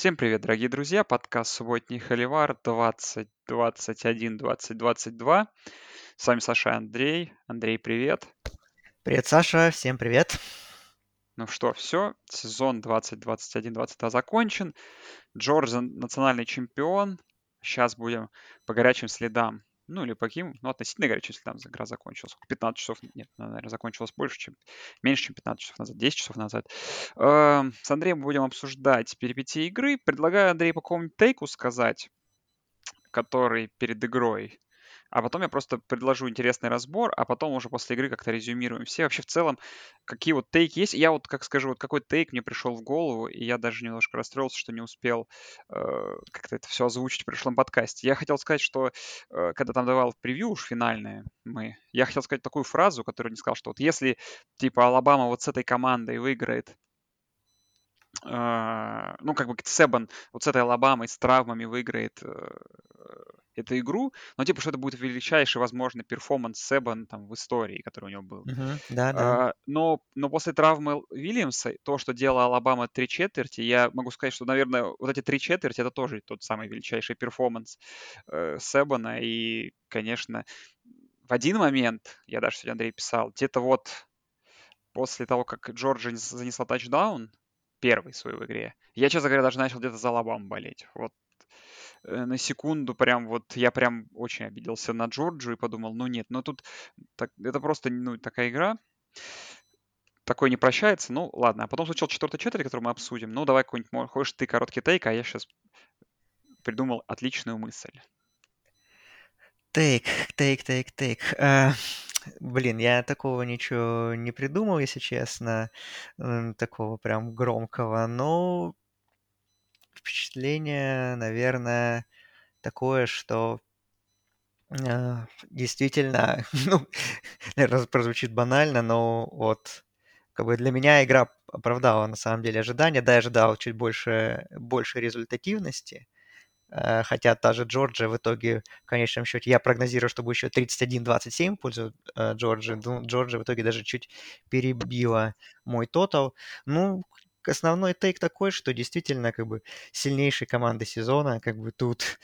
Всем привет, дорогие друзья! Подкаст «Субботний Холивар» 2021 2022. С вами Саша и Андрей. Андрей, привет. Привет, Саша. Всем привет. Ну что, все. Сезон 2021-2022 закончен. Джордж национальный чемпион. Сейчас будем по горячим следам ну или по каким, ну относительно горячим следам игра закончилась. 15 часов, нет, наверное, закончилась больше, чем, меньше, чем 15 часов назад, 10 часов назад. Эм, с Андреем будем обсуждать перипетии игры. Предлагаю Андрей по какому-нибудь тейку сказать, который перед игрой а потом я просто предложу интересный разбор, а потом уже после игры как-то резюмируем все. Вообще в целом, какие вот тейки есть. Я вот, как скажу, вот какой тейк мне пришел в голову, и я даже немножко расстроился, что не успел э, как-то это все озвучить в прошлом подкасте. Я хотел сказать, что э, когда там давал превью уж финальное мы, я хотел сказать такую фразу, которую не сказал, что вот если типа Алабама вот с этой командой выиграет э, ну, как бы Себан вот с этой Алабамой, с травмами выиграет э, эту игру, но типа, что это будет величайший, возможно, перформанс Себан там в истории, который у него был. Uh-huh. Да, да. Э, но, но после травмы Уильямса, то, что делала Алабама три четверти, я могу сказать, что, наверное, вот эти три четверти, это тоже тот самый величайший перформанс э, Себана, и, конечно, в один момент, я даже сегодня Андрей писал, где-то вот после того, как Джорджи занесла тачдаун, первый свой в игре, я, честно говоря, даже начал где-то за Алабаму болеть. Вот Э, на секунду прям вот я прям очень обиделся на Джорджу и подумал, ну нет, ну тут так, это просто ну, такая игра, такой не прощается, ну ладно. А потом случился четвертый четверть, который мы обсудим. Ну давай какой-нибудь, хочешь ты короткий тейк, а я сейчас придумал отличную мысль. Тейк, тейк, тейк, тейк. Uh, блин, я такого ничего не придумал, если честно, такого прям громкого, но впечатление, наверное, такое, что э, действительно, ну, наверное, прозвучит банально, но вот как бы для меня игра оправдала на самом деле ожидания. Да, я ожидал чуть больше, больше результативности, э, хотя та же Джорджия в итоге, в конечном счете, я прогнозирую, что будет еще 31-27 в пользу э, Джорджии. Ну, Джорджия в итоге даже чуть перебила мой тотал. Ну, основной тейк такой, что действительно как бы сильнейшей команды сезона, как бы тут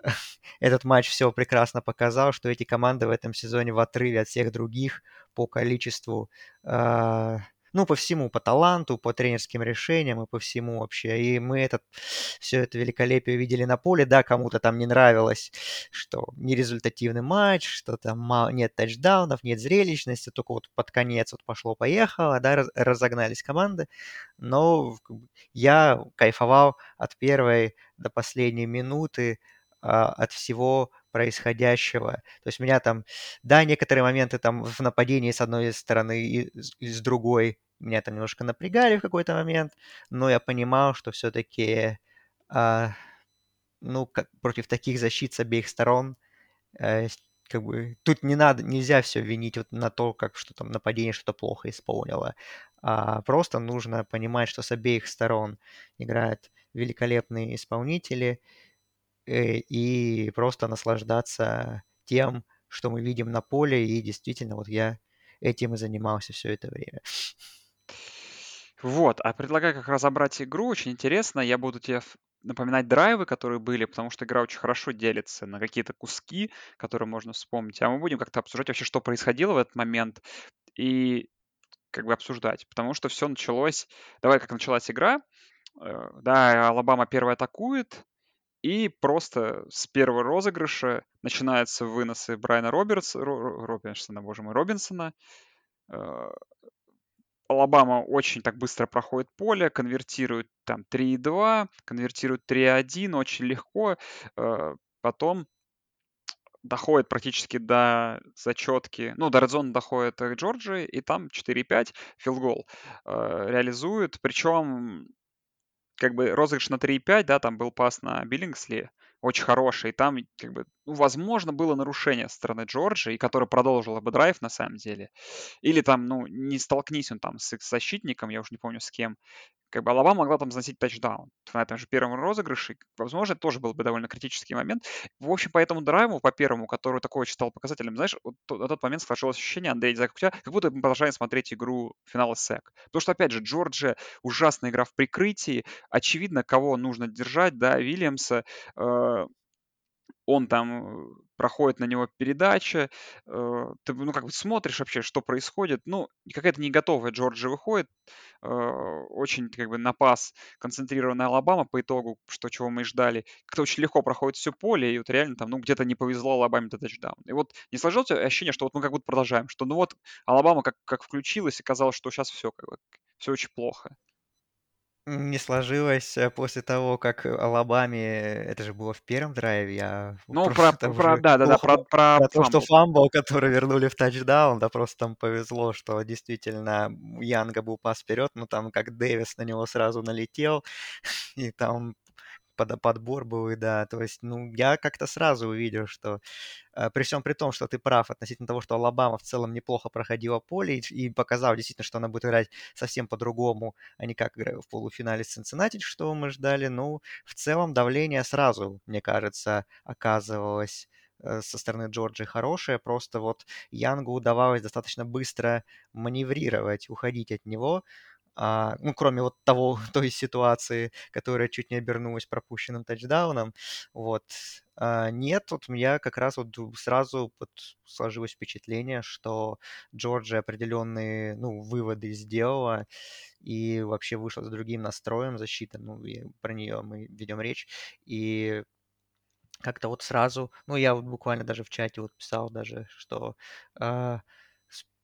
этот матч все прекрасно показал, что эти команды в этом сезоне в отрыве от всех других по количеству э, ну, по всему, по таланту, по тренерским решениям и по всему вообще. И мы этот, все это великолепие увидели на поле. Да, кому-то там не нравилось, что нерезультативный матч, что там мало, нет тачдаунов, нет зрелищности, только вот под конец вот пошло-поехало, да, раз, разогнались команды. Но я кайфовал от первой до последней минуты, от всего происходящего. То есть меня там, да, некоторые моменты там в нападении с одной стороны и, с другой меня там немножко напрягали в какой-то момент, но я понимал, что все-таки, а, ну, как, против таких защит с обеих сторон, а, как бы тут не надо, нельзя все винить вот на то, как что там нападение что-то плохо исполнило, а просто нужно понимать, что с обеих сторон играют великолепные исполнители, и просто наслаждаться тем, что мы видим на поле. И действительно, вот я этим и занимался все это время. Вот, а предлагаю как разобрать игру. Очень интересно. Я буду тебе напоминать драйвы, которые были, потому что игра очень хорошо делится на какие-то куски, которые можно вспомнить. А мы будем как-то обсуждать вообще, что происходило в этот момент, и как бы обсуждать. Потому что все началось... Давай, как началась игра. Э, да, Алабама первый атакует, и просто с первого розыгрыша начинаются выносы Брайана Робертс, Робинсона, боже мой, Робинсона. Э, Алабама очень так быстро проходит поле, конвертирует там 3,2, конвертирует 3,1 очень легко. Э, потом доходит практически до зачетки, ну, до Редзона доходит Джорджи, и там 4,5 филгол э, реализует. Причем как бы розыгрыш на 3,5, да, там был пас на Биллингсли, очень хороший, и там, как бы, ну, возможно, было нарушение со стороны Джорджа, и который продолжил бы драйв на самом деле. Или там, ну, не столкнись он там с защитником, я уже не помню с кем, как бы Алабама могла там заносить тачдаун на этом же первом розыгрыше. Возможно, тоже был бы довольно критический момент. В общем, по этому драйву, по первому, который такой стал показателем, знаешь, вот на тот момент сложилось ощущение, Андрей, как у тебя, как будто мы продолжаем смотреть игру финала СЭК. Потому что, опять же, Джорджия ужасная игра в прикрытии. Очевидно, кого нужно держать, да, Вильямса. Э, он там э, проходит на него передача, э, ты, ну, как бы смотришь вообще, что происходит, ну, какая-то не готовая Джорджия выходит, э, очень, как бы, на пас концентрированная Алабама по итогу, что чего мы ждали, как-то очень легко проходит все поле, и вот реально там, ну, где-то не повезло Алабаме до тачдаун. И вот не сложилось ощущение, что вот мы как будто продолжаем, что, ну, вот Алабама как, как включилась, и казалось, что сейчас все, как бы, все очень плохо. Не сложилось э, после того, как Алабаме, это же было в первом драйве, я Ну, про, про, да, да, да, про, про про то, что фамбл. который вернули в тачдаун, да, просто там повезло, что действительно Янга был пас вперед, но там как Дэвис на него сразу налетел, и там под, подбор был, да, то есть, ну, я как-то сразу увидел, что э, при всем при том, что ты прав относительно того, что Алабама в целом неплохо проходила поле и, и показал действительно, что она будет играть совсем по-другому, а не как в полуфинале с Цинциннати, что мы ждали, ну, в целом давление сразу, мне кажется, оказывалось э, со стороны Джорджии хорошее, просто вот Янгу удавалось достаточно быстро маневрировать, уходить от него, а, ну, кроме вот того, той ситуации, которая чуть не обернулась пропущенным тачдауном, вот. А, нет, вот у меня как раз вот сразу вот сложилось впечатление, что Джорджия определенные, ну, выводы сделала и вообще вышла с другим настроем защиты, ну, и про нее мы ведем речь, и как-то вот сразу, ну, я вот буквально даже в чате вот писал даже, что э,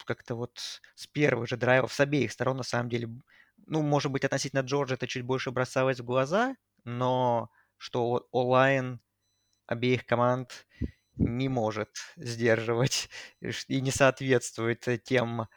как-то вот с первых же драйвов, с обеих сторон, на самом деле, ну, может быть, относительно Джорджа это чуть больше бросалось в глаза, но что онлайн обеих команд не может сдерживать и не соответствует тем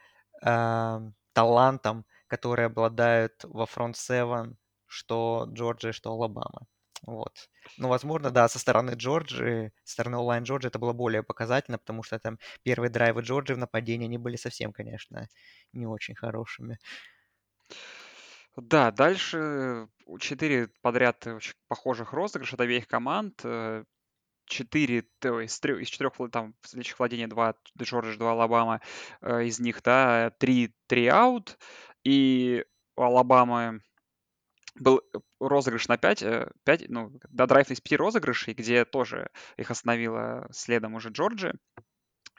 э, талантам, которые обладают во фронт 7, что Джорджия, что Алабама. Вот. Ну, возможно, да, со стороны Джорджии, со стороны онлайн Джорджии это было более показательно, потому что там первые драйвы Джорджии в нападении, они были совсем, конечно, не очень хорошими. Да, дальше четыре подряд очень похожих розыгрыша от обеих команд. Э, четыре, из, трех, из четырех там следующих владений, два Джорджия, два Алабама, э, из них, да, три, три аут, и у Алабамы был э, розыгрыш на 5, 5 э, ну, до драйв из 5 розыгрышей, где тоже их остановила следом уже Джорджи.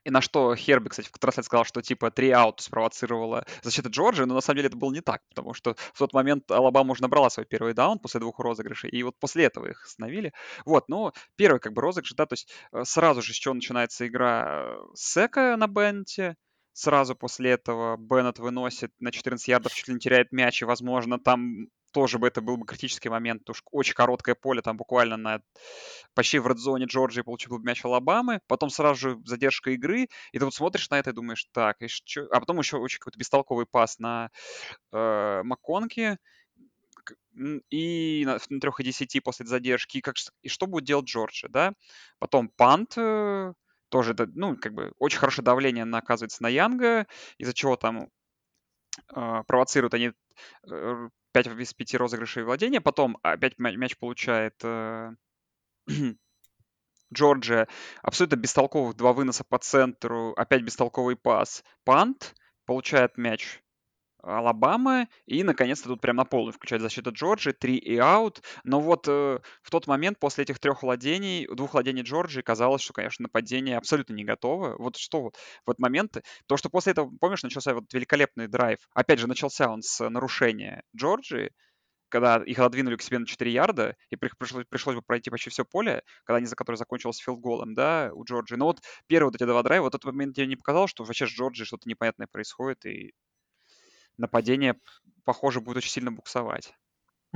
И на что Херби, кстати, в трансляции сказал, что типа три аута спровоцировала защита Джорджии, но на самом деле это было не так, потому что в тот момент Алабама уже набрала свой первый даун после двух розыгрышей, и вот после этого их остановили. Вот, ну, первый как бы розыгрыш, да, то есть э, сразу же с чего начинается игра Сека на Бенте, сразу после этого Беннет выносит на 14 ярдов, чуть ли не теряет мяч, и, возможно, там тоже бы это был бы критический момент, потому что очень короткое поле, там буквально на почти в редзоне Джорджии получил бы мяч Алабамы, потом сразу же задержка игры, и ты вот смотришь на это и думаешь, так, и а потом еще очень какой-то бестолковый пас на э, Макконки, и на, на 3 и 10 после задержки, и, как, и что будет делать Джорджия, да? Потом пант, э, тоже, ну, как бы очень хорошее давление оказывается на Янга, из-за чего там провоцируют они э, 5 из 5 розыгрышей владения, потом опять мяч получает э, Джорджия, абсолютно бестолковых два выноса по центру, опять бестолковый пас, пант, получает мяч Алабама, и, наконец-то, тут прям на полную включает защита Джорджии, 3 и аут. Но вот э, в тот момент, после этих трех владений, двух владений Джорджии, казалось, что, конечно, нападение абсолютно не готово. Вот что вот в этот момент, то, что после этого, помнишь, начался вот великолепный драйв. Опять же, начался он с нарушения Джорджии, когда их отодвинули к себе на 4 ярда, и пришлось, пришлось бы пройти почти все поле, когда они за которое закончилось филдголом, да, у Джорджии. Но вот первые вот эти два драйва, вот этот момент тебе не показал, что вообще с Джорджией что-то непонятное происходит, и нападение, похоже, будет очень сильно буксовать.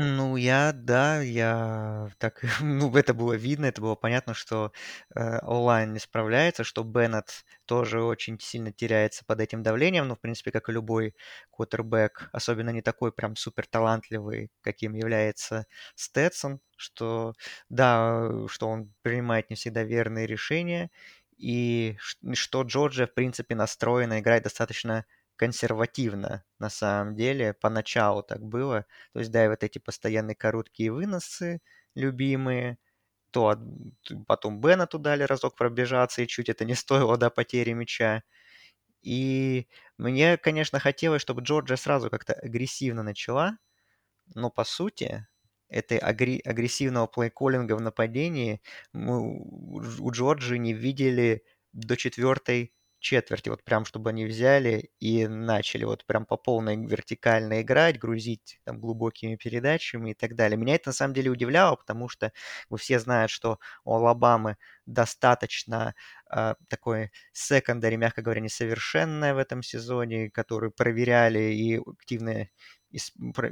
Ну, я, да, я так, ну, это было видно, это было понятно, что э, онлайн не справляется, что Беннет тоже очень сильно теряется под этим давлением, ну, в принципе, как и любой квотербек, особенно не такой прям супер талантливый, каким является Стэтсон, что, да, что он принимает не всегда верные решения, и что Джорджия, в принципе, настроена играть достаточно консервативно на самом деле. Поначалу так было. То есть, да, и вот эти постоянные короткие выносы любимые, то от, потом Беннету дали разок пробежаться, и чуть это не стоило, до потери мяча. И мне, конечно, хотелось, чтобы Джорджия сразу как-то агрессивно начала, но по сути этой агрессивного плейколлинга в нападении мы у Джорджии не видели до четвертой четверти, вот прям, чтобы они взяли и начали вот прям по полной вертикально играть, грузить там глубокими передачами и так далее. Меня это на самом деле удивляло, потому что вы все знают, что у Алабамы достаточно э, такой секондари, мягко говоря, несовершенное в этом сезоне, который проверяли и активно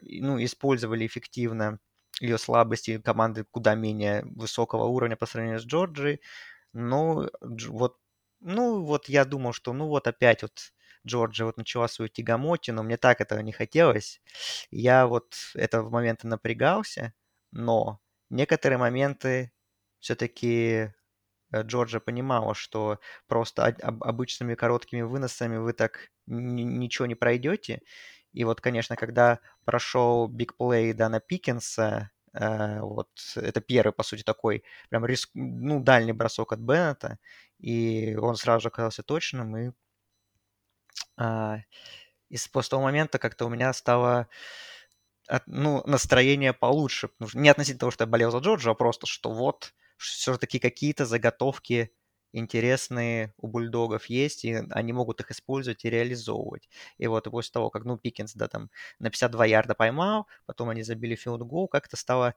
ну, использовали эффективно ее слабости команды куда менее высокого уровня по сравнению с Джорджией. Ну, вот ну, вот я думал, что ну вот опять вот Джорджия вот начала свою тягомотину, мне так этого не хотелось. Я вот этого момента напрягался, но некоторые моменты все-таки э, Джорджия понимала, что просто обычными короткими выносами вы так ничего не пройдете. И вот, конечно, когда прошел бигплей Дана Пикинса, вот это первый, по сути, такой прям риск, ну, дальний бросок от Беннета, и он сразу же оказался точным, и а, и после того момента как-то у меня стало ну, настроение получше. Не относительно того, что я болел за Джорджа, а просто, что вот все-таки какие-то заготовки интересные у бульдогов есть, и они могут их использовать и реализовывать. И вот после того, как, ну, Пикинс, да, там на 52 ярда поймал, потом они забили филд гол, как-то стало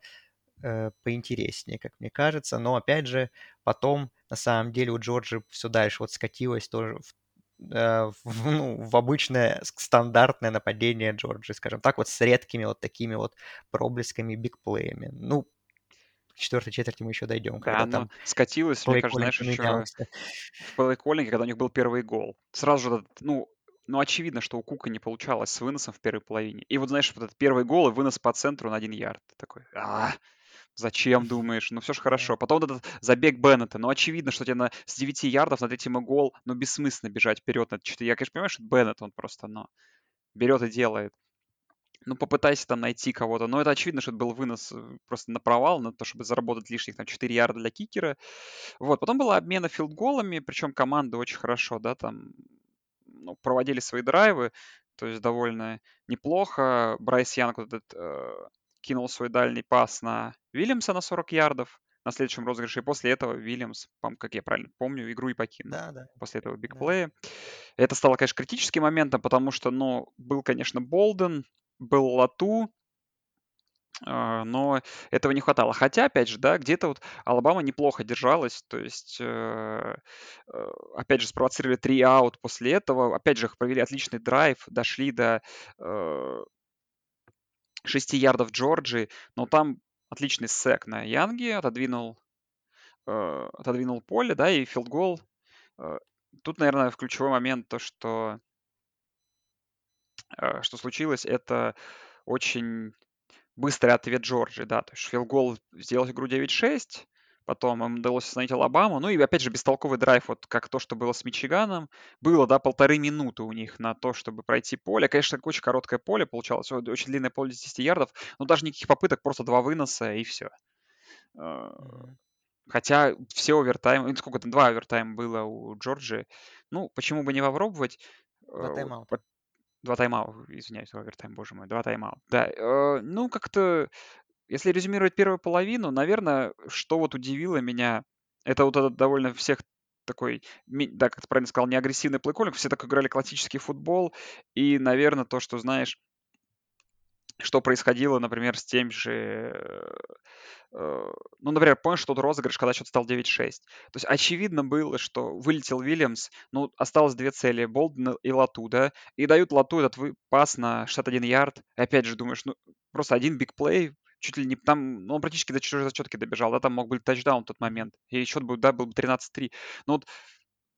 э, поинтереснее, как мне кажется. Но, опять же, потом, на самом деле, у Джорджи все дальше вот скатилось тоже в, э, в, ну, в обычное стандартное нападение Джорджи, скажем так, вот с редкими вот такими вот проблесками, бигплеями. Ну, четвертой четверти мы еще дойдем. Да, оно там скатилось, мне кажется, знаешь, еще в плей-коллинге, когда у них был первый гол. Сразу же, ну, ну, очевидно, что у Кука не получалось с выносом в первой половине. И вот, знаешь, вот этот первый гол и вынос по центру на один ярд. Такой, а, Зачем, думаешь? Ну все же хорошо. Потом вот этот забег Беннета. Ну очевидно, что тебе на, с 9 ярдов на третьем гол, ну бессмысленно бежать вперед на 4. Я, конечно, понимаю, что Беннет, он просто, но берет и делает. Ну, попытайся там найти кого-то. Но это очевидно, что это был вынос э, просто на провал, на то, чтобы заработать лишних там 4 ярда для кикера. Вот. Потом была обмена филдголами, причем команды очень хорошо, да, там ну, проводили свои драйвы, то есть довольно неплохо. Брайс Янг вот этот э, кинул свой дальний пас на Вильямса на 40 ярдов на следующем розыгрыше. И после этого Вильямс, как я правильно помню, игру и покинул. Да, да. После этого big play я. Да. Это стало, конечно, критическим моментом, потому что, ну, был, конечно, Болден, был Лату, а, но этого не хватало. Хотя, опять же, да, где-то вот Алабама неплохо держалась, то есть, э, э, опять же, спровоцировали три аут после этого, опять же, провели отличный драйв, дошли до э, 6 ярдов Джорджии, но там отличный сек на Янге, отодвинул, э, отодвинул поле, да, и филдгол. Э, тут, наверное, в ключевой момент то, что, э, что случилось, это очень быстрый ответ Джорджии, да, то есть филдгол сделал игру 9-6, Потом им удалось остановить Алабаму. Ну и опять же бестолковый драйв, вот как то, что было с Мичиганом. Было, да, полторы минуты у них на то, чтобы пройти поле. Конечно, очень короткое поле получалось, очень длинное поле 10 ярдов, но даже никаких попыток, просто два выноса и все. А, хотя все овертаймы, ну, сколько там, два овертайма было у Джорджи. Ну, почему бы не попробовать? Два тайм-аута. Два тайм-аута, извиняюсь, овертайм, боже мой, два тайм-аута. Да, э, ну, как-то если резюмировать первую половину, наверное, что вот удивило меня, это вот этот довольно всех такой, да, как ты правильно сказал, не агрессивный плейколлинг, все так играли классический футбол, и, наверное, то, что, знаешь, что происходило, например, с тем же... Э, ну, например, помнишь тот розыгрыш, когда счет стал 9-6? То есть очевидно было, что вылетел Вильямс, ну, осталось две цели, Болден и Лату, да, и дают Лату этот пас на 61 ярд, и опять же думаешь, ну, просто один бигплей, чуть ли не там, ну, он практически до чужой зачетки добежал, да, там мог быть тачдаун в тот момент, и счет был, да, был бы 13-3. Но вот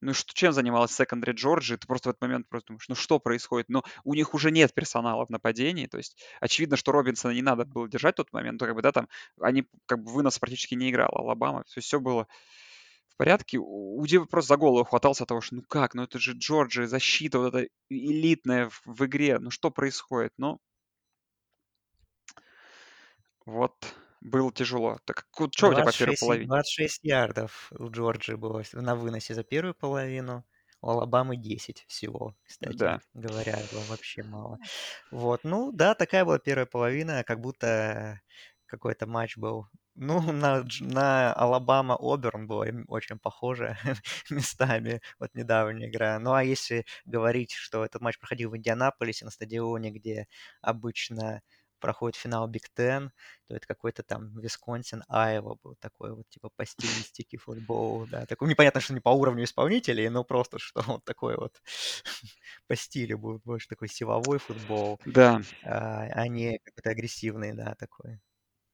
ну что, чем занималась секондари Джорджи? Ты просто в этот момент просто думаешь, ну что происходит? Но у них уже нет персонала в нападении, то есть очевидно, что Робинсона не надо было держать в тот момент, то как бы, да, там они как бы вынос практически не играл, Алабама, все, все было в порядке. У Дивы просто за голову хватался от того, что ну как, ну это же Джорджия, защита вот эта элитная в, в игре, ну что происходит? Ну, вот было тяжело. Так что у тебя по первой 26, половине? 26 ярдов у Джорджии было на выносе за первую половину. У Алабамы 10 всего, кстати Да. говоря, было вообще мало. Вот, ну да, такая была первая половина, как будто какой-то матч был. Ну, на, на Алабама Оберн было очень похоже местами, вот недавняя игра. Ну, а если говорить, что этот матч проходил в Индианаполисе на стадионе, где обычно проходит финал Биг Тен, то это какой-то там Висконсин, Айва был такой вот, типа, по стилистике футбол, да. Такой, непонятно, что не по уровню исполнителей, но просто, что вот такой вот по стилю был больше такой силовой футбол, Да, а, а не какой-то агрессивный, да, такой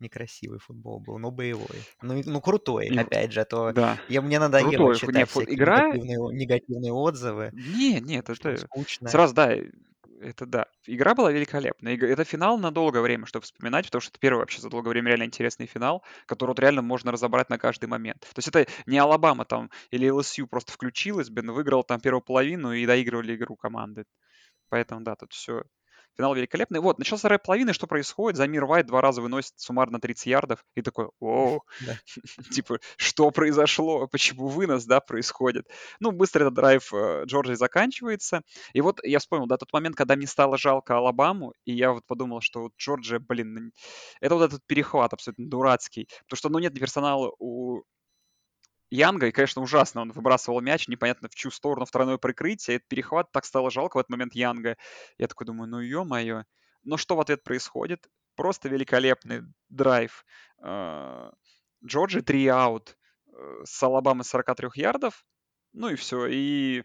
некрасивый футбол был, но боевой. Ну, ну крутой, и- опять же, а то да. я, мне надоело Крутой. Не, читать фут- всякие игра... негативные, негативные отзывы, Не, нет, что это... скучно. Сразу, да, это да. Игра была великолепная. Ига- Это финал на долгое время, чтобы вспоминать, потому что это первый вообще за долгое время реально интересный финал, который вот реально можно разобрать на каждый момент. То есть это не Алабама там или ЛСЮ просто включилась, Бен выиграл там первую половину и доигрывали игру команды. Поэтому, да, тут все. Финал великолепный. Вот, начался вторая половина, и что происходит? Замир Вайт два раза выносит суммарно 30 ярдов. И такой, Да. типа, что произошло? Почему вынос, да, происходит? Ну, быстро этот драйв э, Джорджии заканчивается. И вот я вспомнил, да, тот момент, когда мне стало жалко Алабаму, и я вот подумал, что вот Джорджия, блин, это вот этот перехват абсолютно дурацкий. Потому что, ну, нет персонала у Янга, и, конечно, ужасно, он выбрасывал мяч, непонятно в чью сторону, в тройное прикрытие, этот перехват так стало жалко в этот момент Янга. Я такой думаю, ну ё-моё. Но что в ответ происходит? Просто великолепный драйв. э, Джорджи 3 аут э, с Алабамы 43 ярдов. Ну и все. И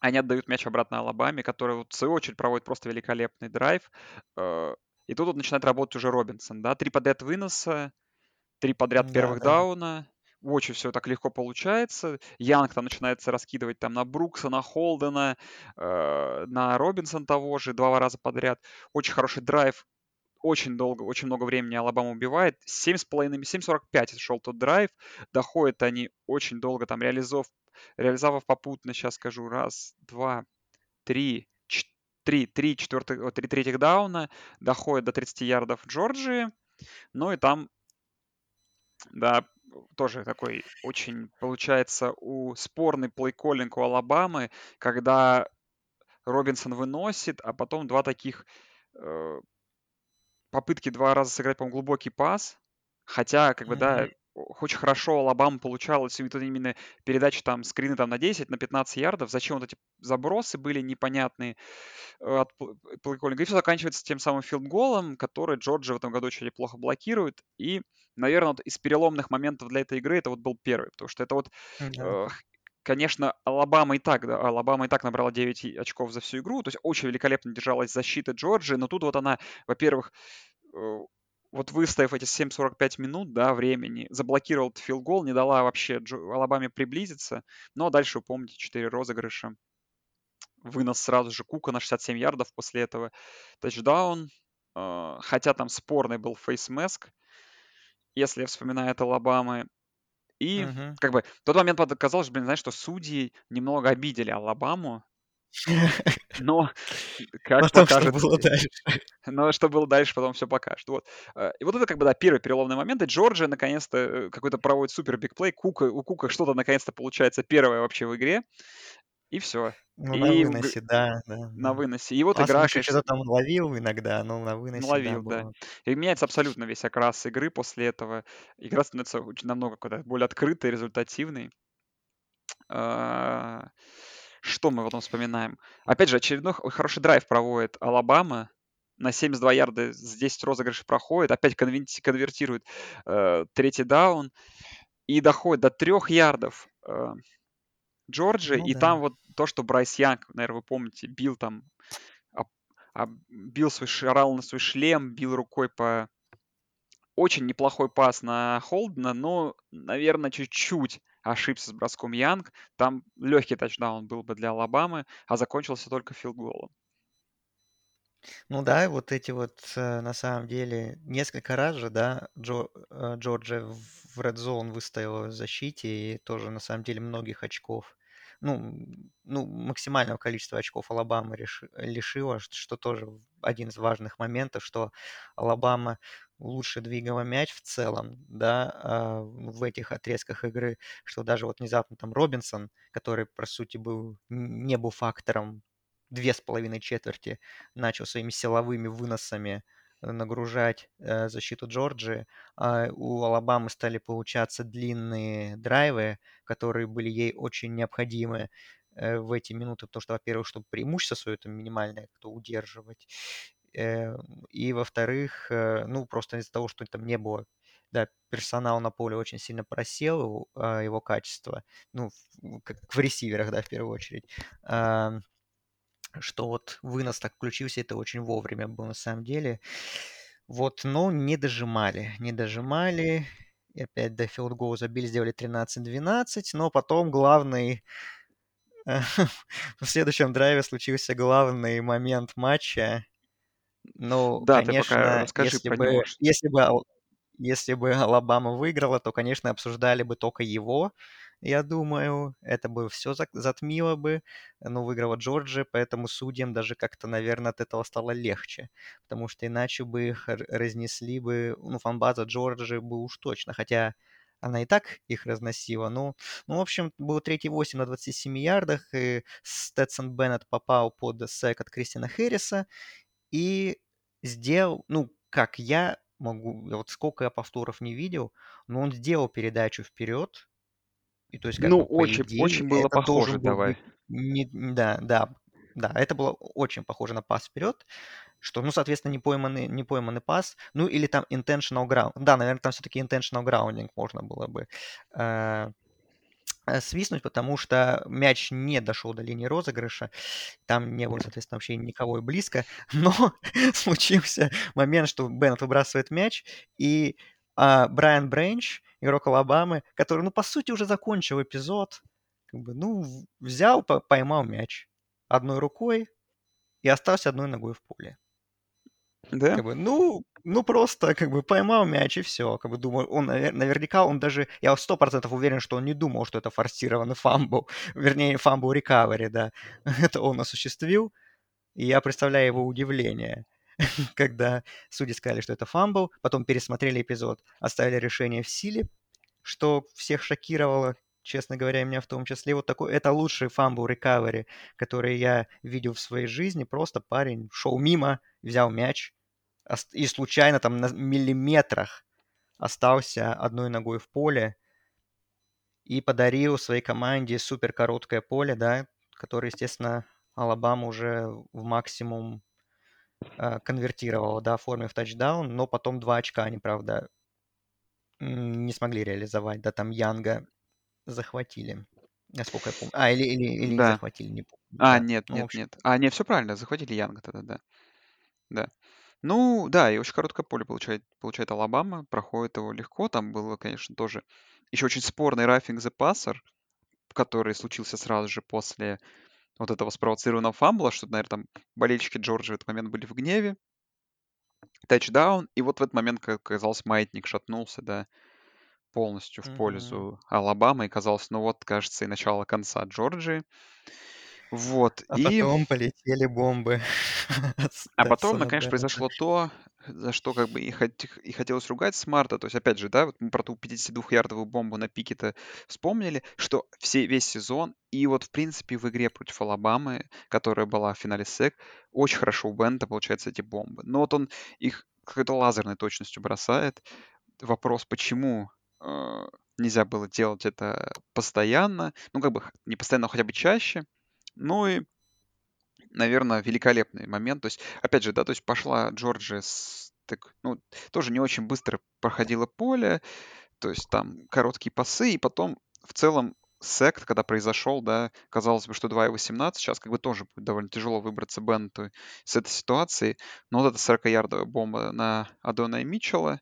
они отдают мяч обратно Алабаме, который вот, в свою очередь проводит просто великолепный драйв. Э, И тут вот начинает работать уже Робинсон, да, три подряд выноса, три подряд Да, первых да. дауна. Очень все так легко получается. Янг там начинается раскидывать там на Брукса, на Холдена, э, на Робинсон того же два раза подряд. Очень хороший драйв. Очень долго, очень много времени Алабама убивает. 7,5, 7,45 шел тот драйв. Доходят они очень долго, там реализов, реализовав попутно, сейчас скажу, раз, два, три, три, три, четвертых, три третьих дауна, доходят до 30 ярдов Джорджии. Ну и там да, тоже такой очень, получается, у спорный плейколлинг у Алабамы, когда Робинсон выносит, а потом два таких э, попытки два раза сыграть, по-моему, глубокий пас. Хотя, как бы, да, Мгм. Очень хорошо у Алабамы получалось, и вот именно передачи там, скрины там на 10, на 15 ярдов. Зачем вот эти забросы были непонятные э, от плейколлинга. И все заканчивается тем самым филдголом, который Джорджи в этом году очень неплохо блокирует. И, наверное, вот из переломных моментов для этой игры это вот был первый, потому что это вот Да. э, Конечно, Алабама и так, да, Алабама и так набрала 9 и- очков за всю игру, то есть очень великолепно держалась защита Джорджии, но тут вот она, во-первых, э, вот выстояв эти 7-45 минут, да, времени, заблокировал филгол, не дала вообще Джо- Алабаме приблизиться, но дальше, вы помните, 4 розыгрыша, вынос сразу же Кука на 67 ярдов после этого, тачдаун, э, хотя там спорный был фейс-меск, если я вспоминаю от Алабамы, и Мгм. как бы в тот момент казалось, блин, знаешь, что судьи немного обидели Алабаму, но как Потом, что покажет, было дальше? но что было дальше, потом все покажет. Вот. Э, И вот это как бы, да, первый переломный момент. И Джорджия наконец-то э, какой-то проводит супер бигплей. Кука, у Кука что-то наконец-то получается первое вообще в игре. И все. Ну, на И в г- выносе, да, да, на да. выносе. И вот Пас игра, конечно, что-то там ловил иногда, но на выносе, да, наловил, да. было. И меняется абсолютно весь окрас игры после этого. Игра становится очень намного куда более открытой, результативной. Что мы потом вспоминаем? Опять же, очередной хороший драйв проводит Алабама. На 72 ярда с 10 розыгрышей проходит. Опять конвертирует э, третий даун. И доходит до 3 ярдов э, Джорджии. Ну И да. там вот то, что Брайс Янг, наверное, вы помните, бил там, об- об- бил свой, орал на свой шлем, бил рукой по очень неплохой пас на Холдена, но, наверное, чуть-чуть ошибся с броском Янг. Там легкий тачдаун был бы для Алабамы, а закончился только филдголом. Ну да, вот эти вот, э, на самом деле, несколько раз же, да, Джо, э, Джорджия в Red Zone выстояла в защите и тоже, на самом деле, многих очков. Ну, ну максимального количества очков Алабама реши- лишила, что тоже один из важных моментов, что Алабама лучше двигала мяч в целом, да, а, в этих отрезках игры, что даже вот внезапно там Робинсон, который, по сути, был, не был фактором две с половиной четверти, начал своими силовыми выносами нагружать э, защиту Джорджии. А у Алабамы стали получаться длинные драйвы, которые были ей очень необходимы э, в эти минуты, потому что, во-первых, чтобы преимущество свое это минимальное кто удерживать, э, и, во-вторых, э, ну, просто из-за того, что там не было да, персонал на поле очень сильно просел, его, а, его качество, ну, как в ресиверах, да, в первую очередь. Что вот вынос так включился, это очень вовремя было на самом деле. Вот, но не дожимали, не дожимали. И опять до goal забили, сделали 13-12, но потом главный... В следующем драйве случился главный момент матча. Ну, Да, конечно, если него. бы, если бы если бы Алабама выиграла, то, конечно, обсуждали бы только его, я думаю. Это бы все затмило бы. Но выиграла Джорджия, поэтому судьям даже как-то, наверное, от этого стало легче. Потому что иначе бы их разнесли бы... Ну, фанбаза Джорджии бы уж точно. Хотя она и так их разносила. Ну, ну в общем, был третий 8 на 27 ярдах, и Стэтсон Беннет попал под сек от Кристина Хэрриса и сделал, ну, как я могу, вот сколько я повторов не видел, но он сделал передачу вперед, и то есть как Ну, бы очень, идее очень было похоже, был давай. не, да, да, да, это было очень похоже на пас вперед, что, ну, соответственно, не пойманный, не пойманный пас, ну, или там intentional ground, да, наверное, там все-таки intentional grounding можно было бы э, Э, свистнуть, потому что мяч не дошел до линии розыгрыша. Там не было, соответственно, вообще никого и близко. Но случился момент, что Беннет выбрасывает мяч, и а, Брайан Бренч, игрок Алабамы, который, ну, по сути, уже закончил эпизод, как бы, ну, взял, поймал мяч одной рукой и остался одной ногой в поле. Да? Как бы, ну, ну просто как бы поймал мяч и все. Как бы думаю, он наверняка он даже, я сто процентов уверен, что он не думал, что это форсированный фамбл, вернее fumble recovery, да. это он осуществил, и я представляю его удивление, когда судьи сказали, что это фамбл, потом пересмотрели эпизод, оставили решение в силе, что всех шокировало, честно говоря, меня в том числе. Вот такой, это лучший fumble recovery, который я видел в своей жизни. Просто парень шел мимо, взял мяч, и случайно там на миллиметрах остался одной ногой в поле и подарил своей команде супер короткое поле, да, которое, естественно, Алабама уже в максимум э, конвертировала, да, оформив тачдаун, но потом два очка они, правда, не смогли реализовать, да, там Янга захватили, насколько я помню. А, или, или, или не Да. захватили, не помню. А, да. нет, Ну, нет, общем, нет. А, нет, все правильно, захватили Янга тогда, да. Да. Ну, да, и очень короткое поле получает, получает Алабама, проходит его легко. Там было, конечно, тоже еще очень спорный рафинг за пассер, который случился сразу же после вот этого спровоцированного фамбла, что, наверное, там болельщики Джорджии в этот момент были в гневе. Тачдаун, и вот в этот момент, как оказалось, маятник шатнулся, да, полностью в пользу Алабамы, и казалось, ну вот, кажется, и начало конца Джорджии. Вот, А и... потом полетели бомбы. А потом, конечно, произошло то, за что как бы и, хот- и хотелось ругать Смарта. То есть, опять же, да, вот мы про ту 52-ярдовую бомбу на пике-то вспомнили, что все, весь сезон и вот, в принципе, в игре против Алабамы, которая была в финале СЭК, очень хорошо у Бента получаются эти бомбы. Но вот он их какой-то лазерной точностью бросает. Вопрос, почему э, нельзя было делать это постоянно, ну, как бы не постоянно, но хотя бы чаще. Ну и наверное, великолепный момент. То есть, опять же, да, то есть пошла Джорджия с так, ну, тоже не очень быстро проходила поле, то есть там короткие пасы, и потом в целом сект, когда произошел, да, казалось бы, что 2.18, сейчас как бы тоже будет довольно тяжело выбраться Бенту с этой ситуации, но вот эта 40-ярдовая бомба на Адона и Митчелла,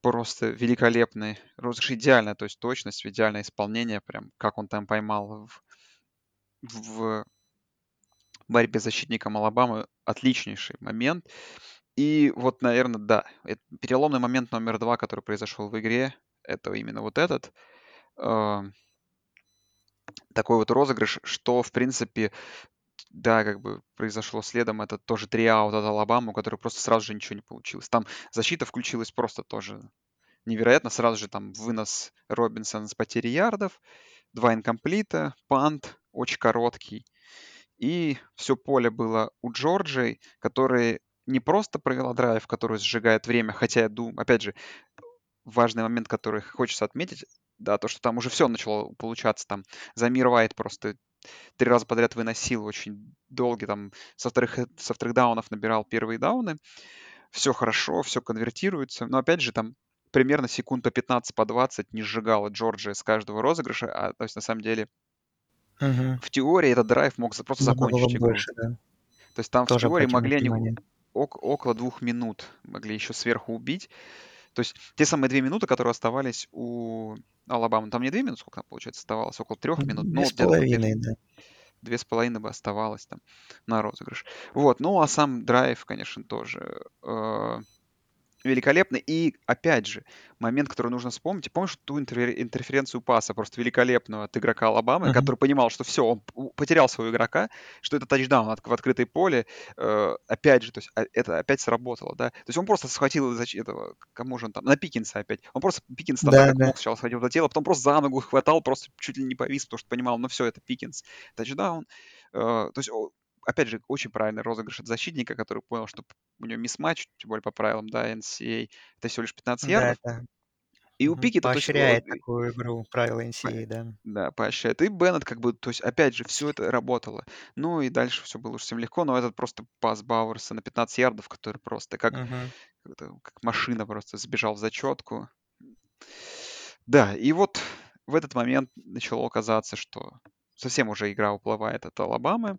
просто великолепный, розыгрыш идеальная, то есть точность, идеальное исполнение, прям как он там поймал в, в борьбе защитником Алабамы отличнейший момент. И вот, наверное, да, переломный момент номер два, который произошел в игре, это именно вот этот. Э, такой вот розыгрыш, что, в принципе, да, как бы произошло следом, это тоже три аута от Алабамы, у которой просто сразу же ничего не получилось. Там защита включилась просто тоже невероятно. Сразу же там вынос Робинсон с потери ярдов, два инкомплита, пант очень короткий. И все поле было у Джорджи, который не просто провела драйв, который сжигает время, хотя я думаю, опять же, важный момент, который хочется отметить, да, то, что там уже все начало получаться, там Замир Вайт просто три раза подряд выносил очень долгий, там со вторых, со вторых даунов набирал первые дауны, все хорошо, все конвертируется, но опять же там примерно секунд по 15, по 20 не сжигала Джорджия с каждого розыгрыша, а то есть на самом деле В теории этот драйв мог просто Намного закончить игру. больше, да. То есть там в Тоже теории обратил на могли они около двух минут могли еще сверху убить. То есть те самые две минуты, которые оставались у Алабамы, там не две минуты, сколько там, получается, оставалось? Около трех минут. Ну, Две вот с половиной, да. две с половиной бы оставалось там на розыгрыш. Вот, ну а сам драйв, конечно, тоже э, великолепный. И, опять же, момент, который нужно вспомнить. Помнишь ту интерфер- интерференцию паса просто великолепного от игрока Алабамы, Мгм. который понимал, что все, он потерял своего игрока, что это тачдаун в открытое поле. Э, опять же, то есть а, это опять сработало, да. То есть он просто схватил зач- этого, кому же он там, на Пикинса опять. Он просто Пикинс там, да, как да. мог сначала схватил за тело, потом просто за ногу хватал, просто чуть ли не повис, потому что понимал, ну все, это Пикинс, тачдаун. Э, то есть опять же, очень правильный розыгрыш от защитника, который понял, что у него мисс-матч, тем более по правилам, да, NCAA, это всего лишь 15 Да, ярдов. это И у есть, о, поощряет и- такую игру правила NCAA, да. да, поощряет. И Беннет, как бы, то есть, опять же, все это работало. Ну и дальше все было уж совсем легко, но этот просто пас Бауэрса на 15 ярдов, который просто как, это, как машина просто сбежал в зачетку. Да, и вот в этот момент начало казаться, что совсем уже игра уплывает от Алабамы.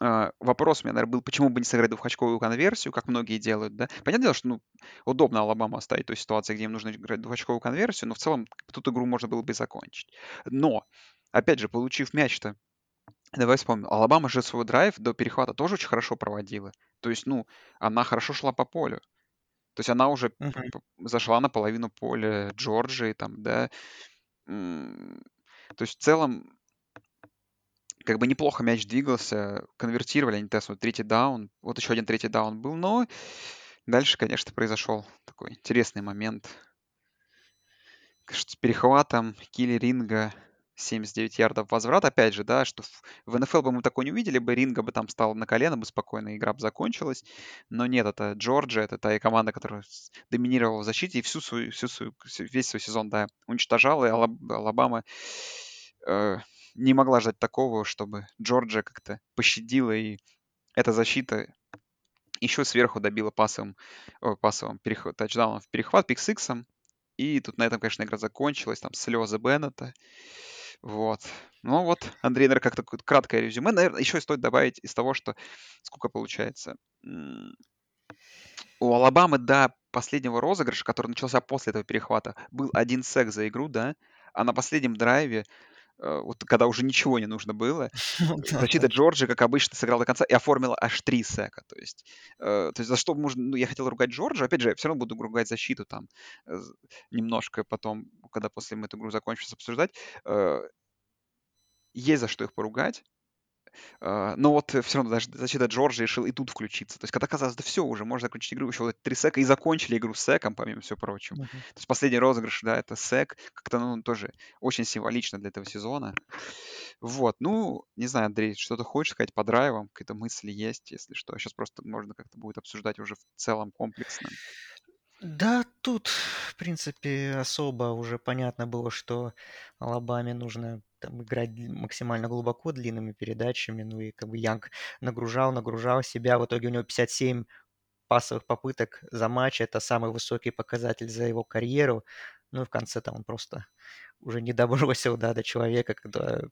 А, вопрос у меня, наверное, был, почему бы не сыграть двухочковую конверсию, как многие делают, да? Понятное дело, что, ну, удобно Алабаму оставить той ситуации, где им нужно играть двухочковую конверсию, но в целом тут игру можно было бы и закончить. Но, опять же, получив мяч-то, давай вспомним, Алабама же свой драйв до перехвата тоже очень хорошо проводила. То есть, ну, она хорошо шла по полю. То есть она уже п- зашла на половину поля Джорджии, там, да. То есть в целом как бы неплохо мяч двигался, конвертировали они вот третий даун, вот еще один третий даун был, но дальше, конечно, произошел такой интересный момент. Конечно, с перехватом Килли Ринга 79 ярдов возврат, опять же, да, что в, НФЛ бы мы такое не увидели бы, Ринга бы там стал на колено, бы спокойно игра бы закончилась, но нет, это Джорджия, это та команда, которая доминировала в защите и всю свою, всю свою, весь свой сезон, да, уничтожала, и Алаб- Алабама э, не могла ждать такого, чтобы Джорджия как-то пощадила, и эта защита еще сверху добила пасовым, ой, пасовым перехват, тачдауном в перехват, пиксиксом. И тут на этом, конечно, игра закончилась, там слезы Беннета. Вот. Ну вот, Андрей, наверное, как такое краткое резюме. Наверное, еще стоит добавить из того, что сколько получается. У Алабамы до последнего розыгрыша, который начался после этого перехвата, был один сек за игру, да, а на последнем драйве вот когда уже ничего не нужно было, да, защита. Джорджи, как обычно, сыграла до конца и оформила аж три сека. То есть, э, то есть за что можно... Ну, я хотел ругать Джорджа. Опять же, я все равно буду ругать защиту там э, немножко потом, когда после мы эту игру закончим обсуждать. Э, есть за что их поругать. Э, но вот все равно даже защита Джорджа решил и тут включиться. То есть, когда казалось, да все уже, можно закончить игру, еще вот три сека, и закончили игру с секом, помимо всего прочего. Мгм. То есть последний розыгрыш, да, это сек, как-то, ну, тоже очень символично для этого сезона. Вот, ну, не знаю, Андрей, что ты хочешь сказать по драйвам? Какие-то мысли есть, если что? Сейчас просто можно как-то будет обсуждать уже в целом комплексно. Да, тут, в принципе, особо уже понятно было, что Алабаме нужно там, играть максимально глубоко длинными передачами. Ну и как бы Янг нагружал, нагружал себя. В итоге у него 57 пасовых попыток за матч. Это самый высокий показатель за его карьеру. Ну и в конце там он просто уже не добросил да, до человека, когда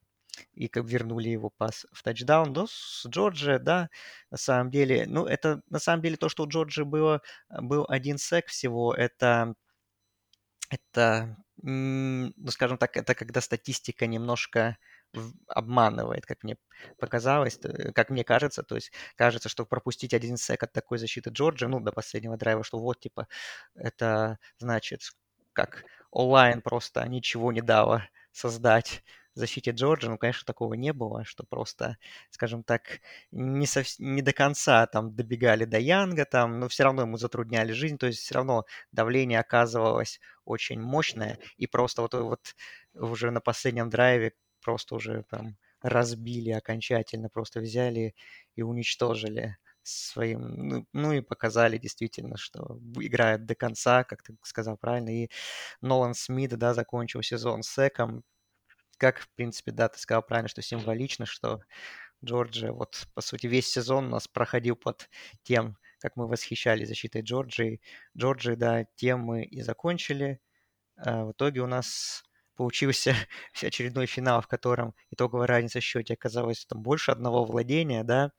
и как вернули его пас в тачдаун. Но с Джорджия, да, на самом деле, ну, это на самом деле то, что у Джорджии было, был один сек всего, это, это, ну, скажем так, это когда статистика немножко обманывает, как мне показалось, как мне кажется. То есть кажется, что пропустить один сек от такой защиты Джорджа, ну, до последнего драйва, что вот, типа, это значит, как онлайн просто ничего не дало создать защите Джорджа, ну, конечно, такого не было, что просто, скажем так, не, сов... не до конца там добегали до Янга, там, но все равно ему затрудняли жизнь, то есть все равно давление оказывалось очень мощное, и просто вот, вот уже на последнем драйве просто уже там разбили окончательно, просто взяли и уничтожили своим, ну, ну и показали действительно, что играет до конца, как ты сказал правильно, и Нолан Смит, да, закончил сезон секом, как, в принципе, да, ты сказал правильно, что символично, что Джорджия, вот, по сути, весь сезон у нас проходил под тем, как мы восхищались защитой Джорджии. Джорджии, да, тем мы и закончили. А в итоге у нас получился очередной финал, в котором итоговая разница в счете оказалась там больше одного владения, да,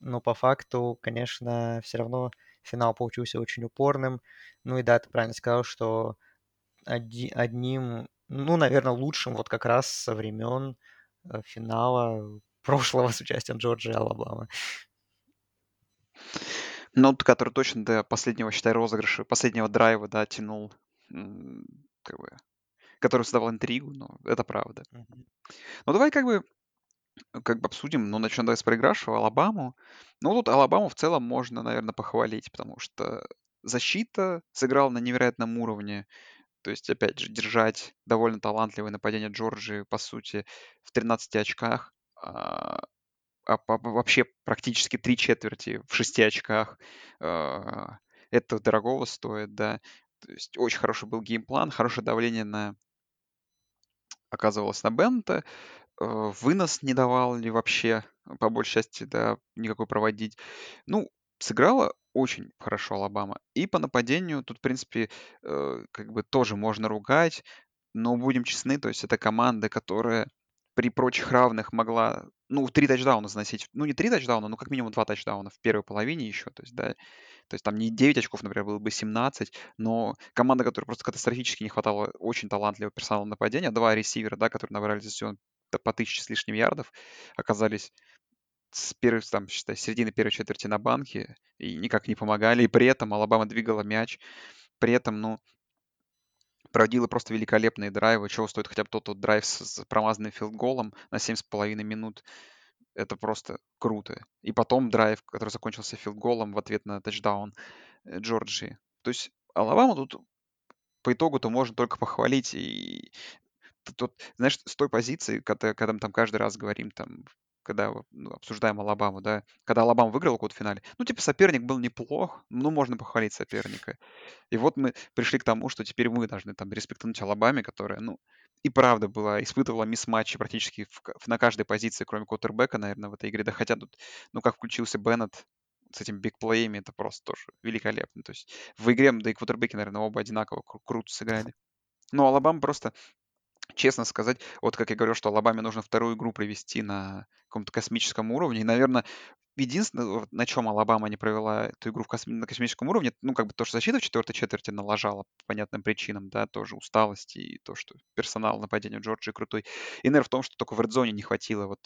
но по факту, конечно, все равно финал получился очень упорным. Ну и да, ты правильно сказал, что одним ну, наверное, лучшим вот как раз со времен э, финала прошлого с участием Джорджа Алабамы. Ну, который точно до последнего, считай, розыгрыша, последнего драйва, да, тянул, как бы, который создавал интригу, но это правда. Mm-hmm. Ну, давай как бы как бы обсудим, ну, начнем давай с проигравшего, Алабаму. Ну, тут Алабаму в целом можно, наверное, похвалить, потому что защита сыграла на невероятном уровне. То есть, опять же, держать довольно талантливое нападение Джорджии, по сути, в 13 очках, а, а вообще практически три четверти в 6 очках, а, это дорогого стоит, да. То есть очень хороший был геймплан, хорошее давление на оказывалось на Бента, э, вынос не давал ли вообще, по большей части, да, никакой проводить. Ну, сыграла очень хорошо Алабама. И по нападению тут, в принципе, э, как бы тоже можно ругать, но будем честны, то есть это команда, которая при прочих равных могла, ну, три тачдауна заносить. Ну, не три тачдауна, но как минимум два тачдауна в первой половине еще, то есть, да. То есть там не 9 очков, например, было бы 17, но команда, которая просто катастрофически не хватало очень талантливого персонала нападения, два ресивера, да, которые набрали за сезон по тысяче с лишним ярдов, оказались с первой, там, считай, середины первой четверти на банке и никак не помогали. И при этом Алабама двигала мяч. При этом, ну, проводила просто великолепные драйвы. Чего стоит хотя бы тот, тот драйв с, с промазанным филдголом на 7,5 минут. Это просто круто. И потом драйв, который закончился филдголом в ответ на тачдаун э, Джорджии. То есть Алабама тут по итогу-то можно только похвалить. И тут, знаешь, с той позиции, когда, когда мы там каждый раз говорим, там, когда ну, обсуждаем Алабаму, да, когда Алабама выиграла год в финале, ну, типа, соперник был неплох, ну, можно похвалить соперника. И вот мы пришли к тому, что теперь мы должны там респектовать Алабаме, которая, ну, и правда была, испытывала мисс-матчи практически в, на каждой позиции, кроме Коттербека, наверное, в этой игре. Да хотя тут, ну, как включился Беннет с этими бигплеями, это просто тоже великолепно. То есть в игре, да и Квотербеки, наверное, оба одинаково кру- круто сыграли. Но Алабама просто честно сказать, вот как я говорил, что Алабаме нужно вторую игру провести на каком-то космическом уровне. И, наверное, единственное, на чем Алабама не провела эту игру в косми- на космическом уровне, ну, как бы то, что защита в четвертой четверти налажала по понятным причинам, да, тоже усталости и то, что персонал нападения Джорджии крутой. И, наверное, в том, что только в редзоне не хватило вот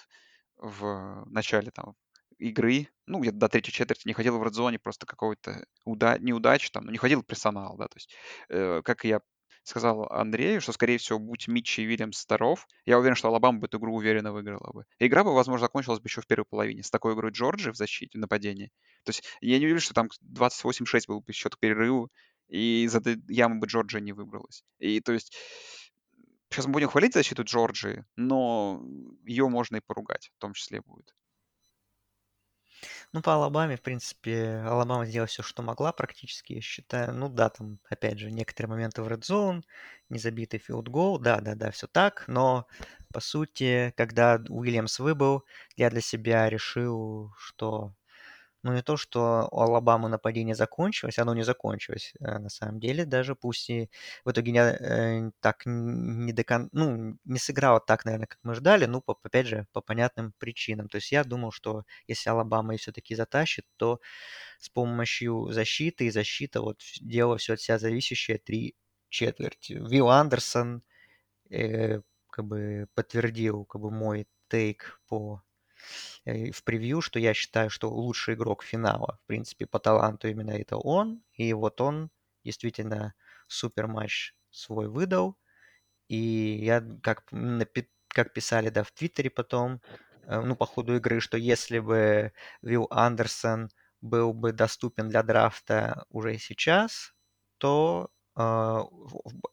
в начале там игры, ну, где-то до третьей четверти не хватило в редзоне просто какого-то уда- неудачи там, но не хватило персонала, да, то есть, э, как я сказал Андрею, что, скорее всего, будь Митчи и Вильямс здоров, я уверен, что Алабама бы эту игру уверенно выиграла бы. игра бы, возможно, закончилась бы еще в первой половине с такой игрой Джорджи в защите, в нападении. То есть я не уверен, что там 28-6 был бы счет к перерыву, и из этой ямы бы Джорджия не выбралась. И то есть сейчас мы будем хвалить защиту Джорджии, но ее можно и поругать, в том числе будет. Ну, по Алабаме, в принципе, Алабама сделала все, что могла практически, я считаю. Ну да, там, опять же, некоторые моменты в Red Zone, незабитый филд гол, да, да, да, все так, но, по сути, когда Уильямс выбыл, я для себя решил, что ну, не то, что у Алабамы нападение закончилось, оно не закончилось. Э, на самом деле, даже пусть и в итоге не, э, так не, до кон... ну, не сыграло так, наверное, как мы ждали, ну, по, опять же, по понятным причинам. То есть я думал, что если Алабама и все-таки затащит, то с помощью защиты и защита вот дело все от себя зависящее три четверти. Вилл Андерсон, э, как бы подтвердил как бы мой тейк по в превью, что я считаю, что лучший игрок финала, в принципе, по таланту именно это он. И вот он действительно супер матч свой выдал. И я, как, как писали, да, в Твиттере потом, э, ну, по ходу игры, что если бы Вилл Андерсон был бы доступен для драфта уже сейчас, то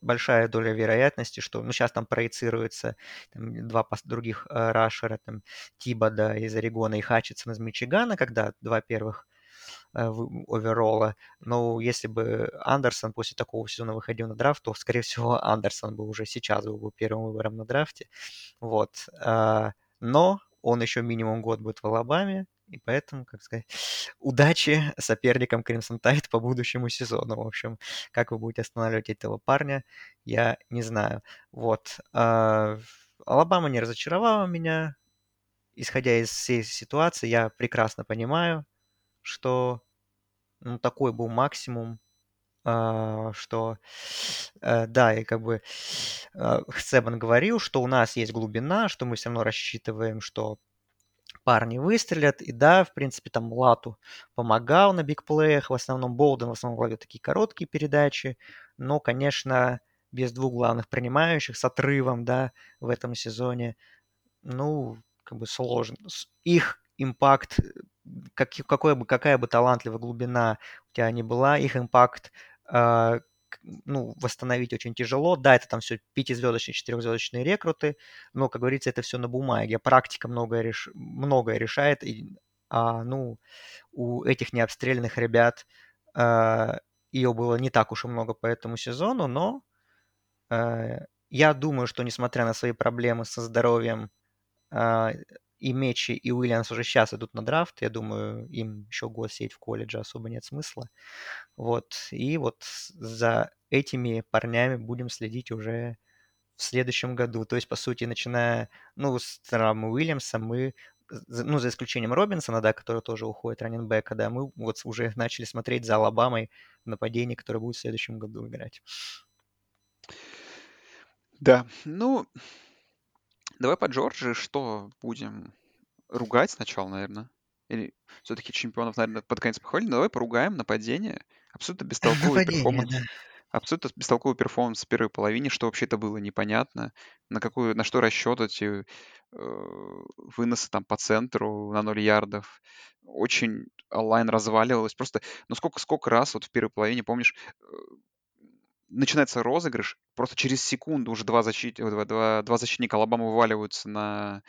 большая доля вероятности, что, ну, сейчас там проецируется там, два других э, рашера, там, Тибода из Орегона и Хатчетсон из Мичигана, когда два первых Э, оверолла. Но если бы Андерсон после такого сезона выходил на драфт, то, скорее всего, Андерсон бы уже сейчас был бы первым выбором на драфте. Вот. А, но он еще минимум год будет в Алабаме, и поэтому, как сказать, удачи соперникам Crimson Tide по будущему сезону. В общем, как вы будете останавливать этого парня, я не знаю. Вот. А, Алабама не разочаровала меня. Исходя из всей ситуации, я прекрасно понимаю, что ну, такой был максимум, а, что э, да, и как бы э, Себан говорил, что у нас есть глубина, что мы все равно рассчитываем, что парни выстрелят. И да, в принципе, там Лату помогал на бигплеях, в основном Болден в основном ловил такие короткие передачи, но, конечно, без двух главных принимающих, с отрывом, да, в этом сезоне, ну, как бы сложно. Их импакт как, какой бы, какая бы талантливая глубина у тебя ни была, их импакт э, ну, восстановить очень тяжело. Да, это там все пятизвездочные, четырехзвездочные рекруты, но, как говорится, это все на бумаге. Практика многое, реш... многое решает, и, а, ну, у этих необстрелянных ребят э, ее было не так уж и много по этому сезону, но э, я думаю, что, несмотря на свои проблемы со здоровьем, э, и Мечи, и Уильямс уже сейчас идут на драфт. Я думаю, им еще год сидеть в колледже особо нет смысла. Вот. И вот за этими парнями будем следить уже в следующем году. То есть, по сути, начиная, ну, с травмы Уильямса, мы, ну, за исключением Робинсона, да, который тоже уходит раненбека, да, мы вот уже начали смотреть за Алабамой нападение, которое будет в следующем году играть. Да, ну, Давай по Джорджи что будем? Ругать сначала, наверное? Или все-таки чемпионов, наверное, под конец похвалили? Давай поругаем нападение. Абсолютно бестолковый Нападение, перформанс. да. Абсолютно бестолковый перформанс в первой половине, что вообще это было непонятно. На какую, на что расчет эти э, выносы там по центру на 0 ярдов. Очень O-line разваливалось. Просто, ну сколько, сколько раз вот в первой половине, помнишь, э, начинается розыгрыш, просто через секунду уже два, защит... два, два, два защитника Алабама вываливаются на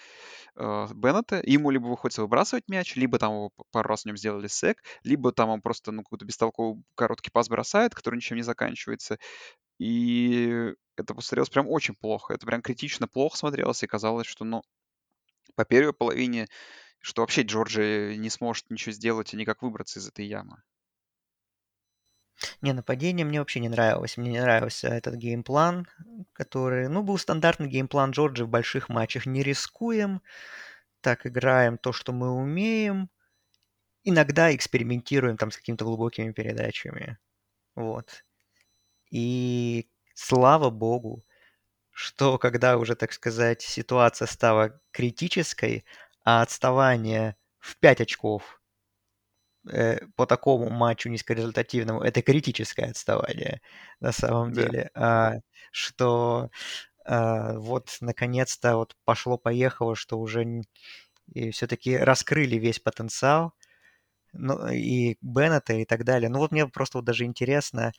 э, Беннета, ему либо выходится выбрасывать мяч, либо там пару раз в нем сделали сек, либо там он просто ну, какой-то бестолковый короткий пас бросает, который ничем не заканчивается. И это посмотрелось прям очень плохо. Это прям критично плохо смотрелось, и казалось, что, ну, по первой половине, что вообще Джорджи не сможет ничего сделать и никак выбраться из этой ямы. Не, нападение мне вообще не нравилось. Мне не нравился этот геймплан, который, ну, был стандартный геймплан Джорджи в больших матчах. Не рискуем, так играем то, что мы умеем. Иногда экспериментируем там с какими-то глубокими передачами. Вот. И слава богу, что когда уже, так сказать, ситуация стала критической, а отставание в 5 очков по такому матчу низкорезультативному это критическое отставание на самом Да. деле, а, что а, вот наконец-то вот пошло-поехало, что уже все-таки раскрыли весь потенциал, ну и Беннета и так далее. Ну вот мне просто вот даже интересно,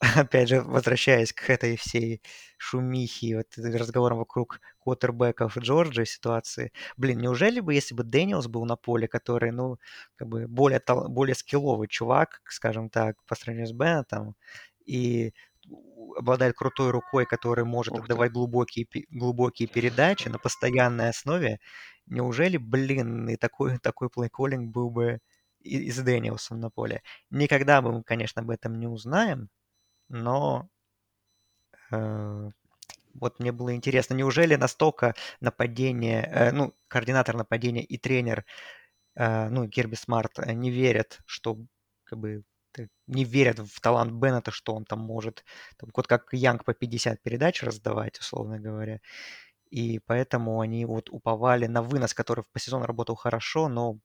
опять же, возвращаясь к этой всей шумихе, вот разговорам вокруг квотербеков Джорджа ситуации, блин, неужели бы, если бы Дэниелс был на поле, который, ну, как бы более, более скилловый чувак, скажем так, по сравнению с Беннетом, и обладает крутой рукой, который может Ух отдавать глубокие, глубокие передачи на постоянной основе, неужели, блин, и такой, такой плейколлинг был бы и, и с Дэниелсом на поле? Никогда мы, конечно, об этом не узнаем, но э, вот мне было интересно, неужели настолько нападение, э, ну, координатор нападения и тренер, э, ну, Кирби Смарт, не верят, что, как бы, не верят в талант Беннета, что он там может, там, вот как Янг по 50 передач раздавать, условно говоря. и поэтому они вот уповали на вынос, который по сезону работал хорошо, но,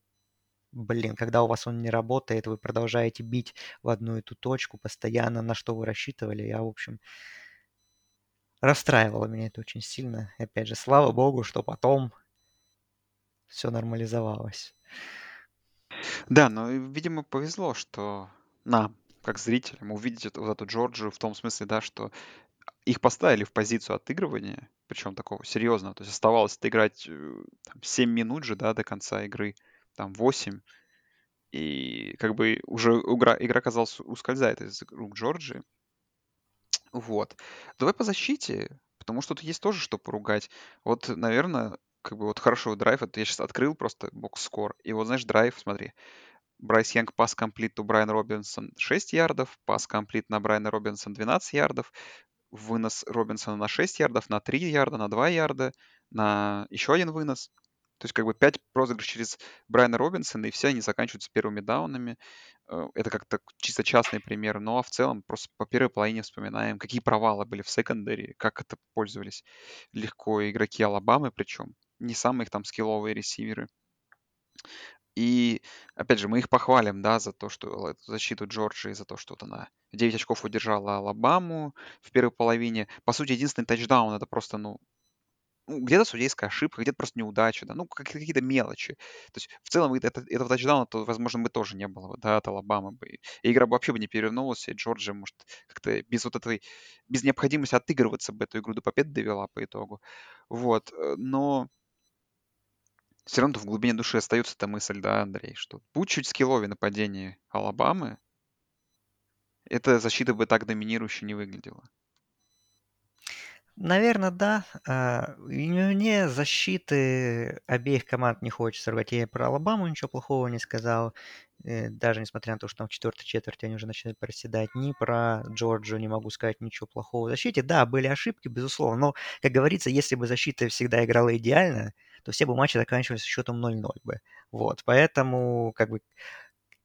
блин, когда у вас он не работает, вы продолжаете бить в одну и ту точку постоянно, на что вы рассчитывали. Я, в общем, расстраивало меня это очень сильно. И опять же, слава богу, что потом все нормализовалось. Да, но, видимо, повезло, что нам, как зрителям, увидеть вот эту Джорджию в том смысле, да, что их поставили в позицию отыгрывания, причем такого серьезного. То есть оставалось отыграть э, там, 7 минут же, да, до конца игры, там 8. И как бы уже игра, игра казалось, ускользает из рук Джорджии. Вот. Давай по защите, потому что тут есть тоже что поругать. Вот, наверное, как бы вот хорошо, драйв, это я сейчас открыл просто box score, и вот, знаешь, драйв, смотри, Брайс Янг pass complete у Брайан Робинсон 6 ярдов, pass complete на Брайана Робинсон 12 ярдов, вынос Робинсона на 6 ярдов, на 3 ярда, на 2 ярда, на еще один вынос. То есть как бы 5 розыгрышей через Брайана Робинсона, и все они заканчиваются первыми даунами. Э, это как-то чисто частный пример, но ну, а в целом просто по первой половине вспоминаем, какие провалы были в секондаре, как это пользовались легко игроки Алабамы, причем не самые там скилловые ресиверы. И, опять же, мы их похвалим, да, за то, что защиту Джорджии, за то, что вот она 9 очков удержала Алабаму в первой половине. По сути, единственный тачдаун это просто, ну, где-то судейская ошибка, где-то просто неудача, да, ну, какие-то мелочи. То есть, в целом, это, этого тачдауна, то, возможно, бы тоже не было, да, от Алабамы бы. И игра бы вообще бы не перевернулась, и Джорджия, может, как-то без вот этой, без необходимости отыгрываться бы эту игру до победы довела по итогу. Вот, э, но все равно в глубине души остается эта мысль, да, Андрей, что будь чуть скилловее нападение Алабамы, эта защита бы так доминирующе не выглядела. Наверное, да. А, мне защиты обеих команд не хочется рвать. Я про Алабаму ничего плохого не сказал. Э, даже несмотря на то, что там в четвертой четверти они уже начинают проседать. Ни про Джорджию не могу сказать ничего плохого. В защите, да, были ошибки, безусловно. Но, как говорится, если бы защита всегда играла идеально, то все бы матчи заканчивались счетом 0-0 бы. Вот, поэтому, как бы,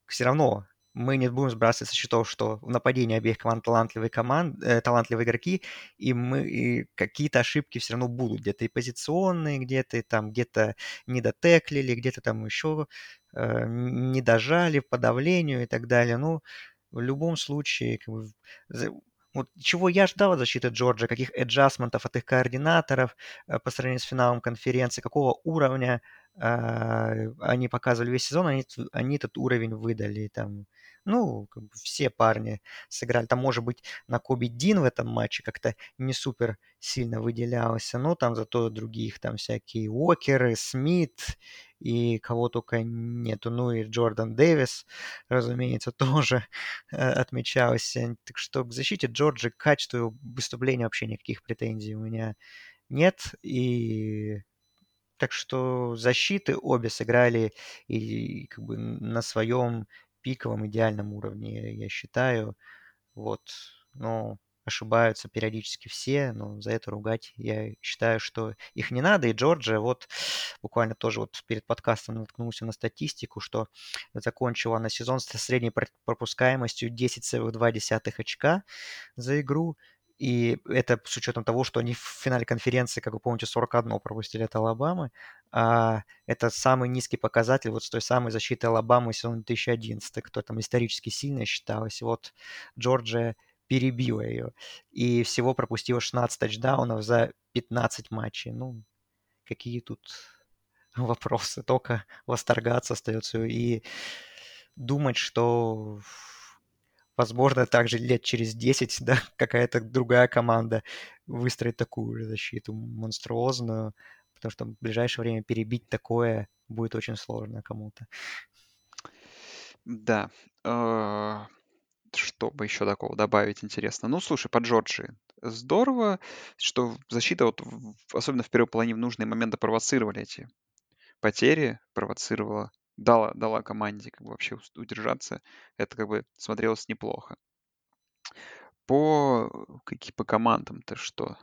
все равно мы не будем сбрасывать со счетов, что в нападении обеих команд талантливые, команд, э, талантливые игроки, и мы и какие-то ошибки все равно будут, где-то и позиционные, где-то там где-то не дотеклили, где-то там еще э, не дожали по давлению и так далее. Ну, в любом случае, как бы, вот чего я ждал от защиты Джорджа, каких эджастментов от их координаторов э, по сравнению с финалом конференции, какого уровня э, они показывали весь сезон, они, они этот уровень выдали. Там, ну, как бы все парни сыграли. Там, может быть, на Коби Дин в этом матче как-то не супер сильно выделялся, но там зато других, там всякие Уокеры, Смит и кого только нету. Ну и Джордан Дэвис, разумеется, тоже э, отмечался. Так что к защите Джорджи, качеству выступления вообще никаких претензий у меня нет. И так что защиты обе сыграли и как бы на своем пиковом идеальном уровне, я считаю. Вот, но ошибаются периодически все, но за это ругать я считаю, что их не надо. И Джорджия вот буквально тоже вот перед подкастом наткнулся на статистику, что закончила на сезон со средней пропускаемостью 10,2 очка за игру. И это с учетом того, что они в финале конференции, как вы помните, 41 пропустили от Алабамы. А это самый низкий показатель вот с той самой защиты Алабамы сезона 2011, кто там исторически сильно считалось. Вот Джорджия перебила ее. И всего пропустила 16 тачдаунов за 15 матчей. Ну, какие тут вопросы? Только восторгаться остается и думать, что возможно, также лет через 10, да, какая-то другая команда выстроит такую же защиту монструозную, потому что в ближайшее время перебить такое будет очень сложно кому-то. Да. А, что бы еще такого добавить интересно? Ну, слушай, по Джорджии. Здорово, что защита, вот, особенно в первой половине, в нужные моменты провоцировали эти потери, провоцировала, дала, дала команде как бы вообще удержаться. Это как бы смотрелось неплохо. По, какие, по командам-то что?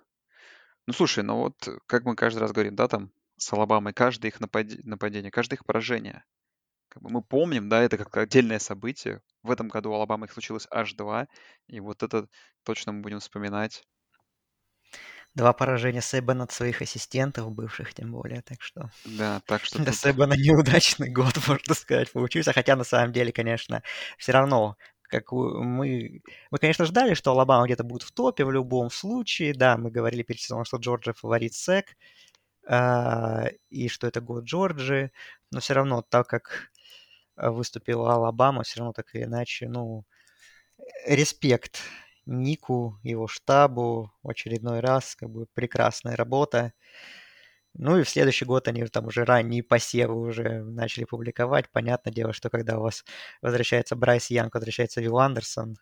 Ну, слушай, ну вот, как мы каждый раз говорим, да, там, с Алабамой, каждое их напади- нападение, каждое их поражение как бы мы помним, да, это как отдельное событие. В этом году у Алабамы их случилось аж два, и вот это точно мы будем вспоминать. Два поражения Себана от своих ассистентов бывших, тем более, так что Да, так что для тут... Себана неудачный год, можно сказать, получился. Хотя на самом деле, конечно, все равно как мы, мы, конечно, ждали, что Алабама где-то будет в топе в любом случае. Да, мы говорили перед сезоном, что Джорджия фаворит СЭК, э, и что это год Джорджии. Но все равно, так как выступила Алабама, все равно так или иначе, ну, респект Нику, его штабу очередной раз, как бы прекрасная работа. Ну и в следующий год они там уже ранние посевы уже начали публиковать. Понятное дело, что когда у вас возвращается Брайс Янг, возвращается Вилл Андерсон,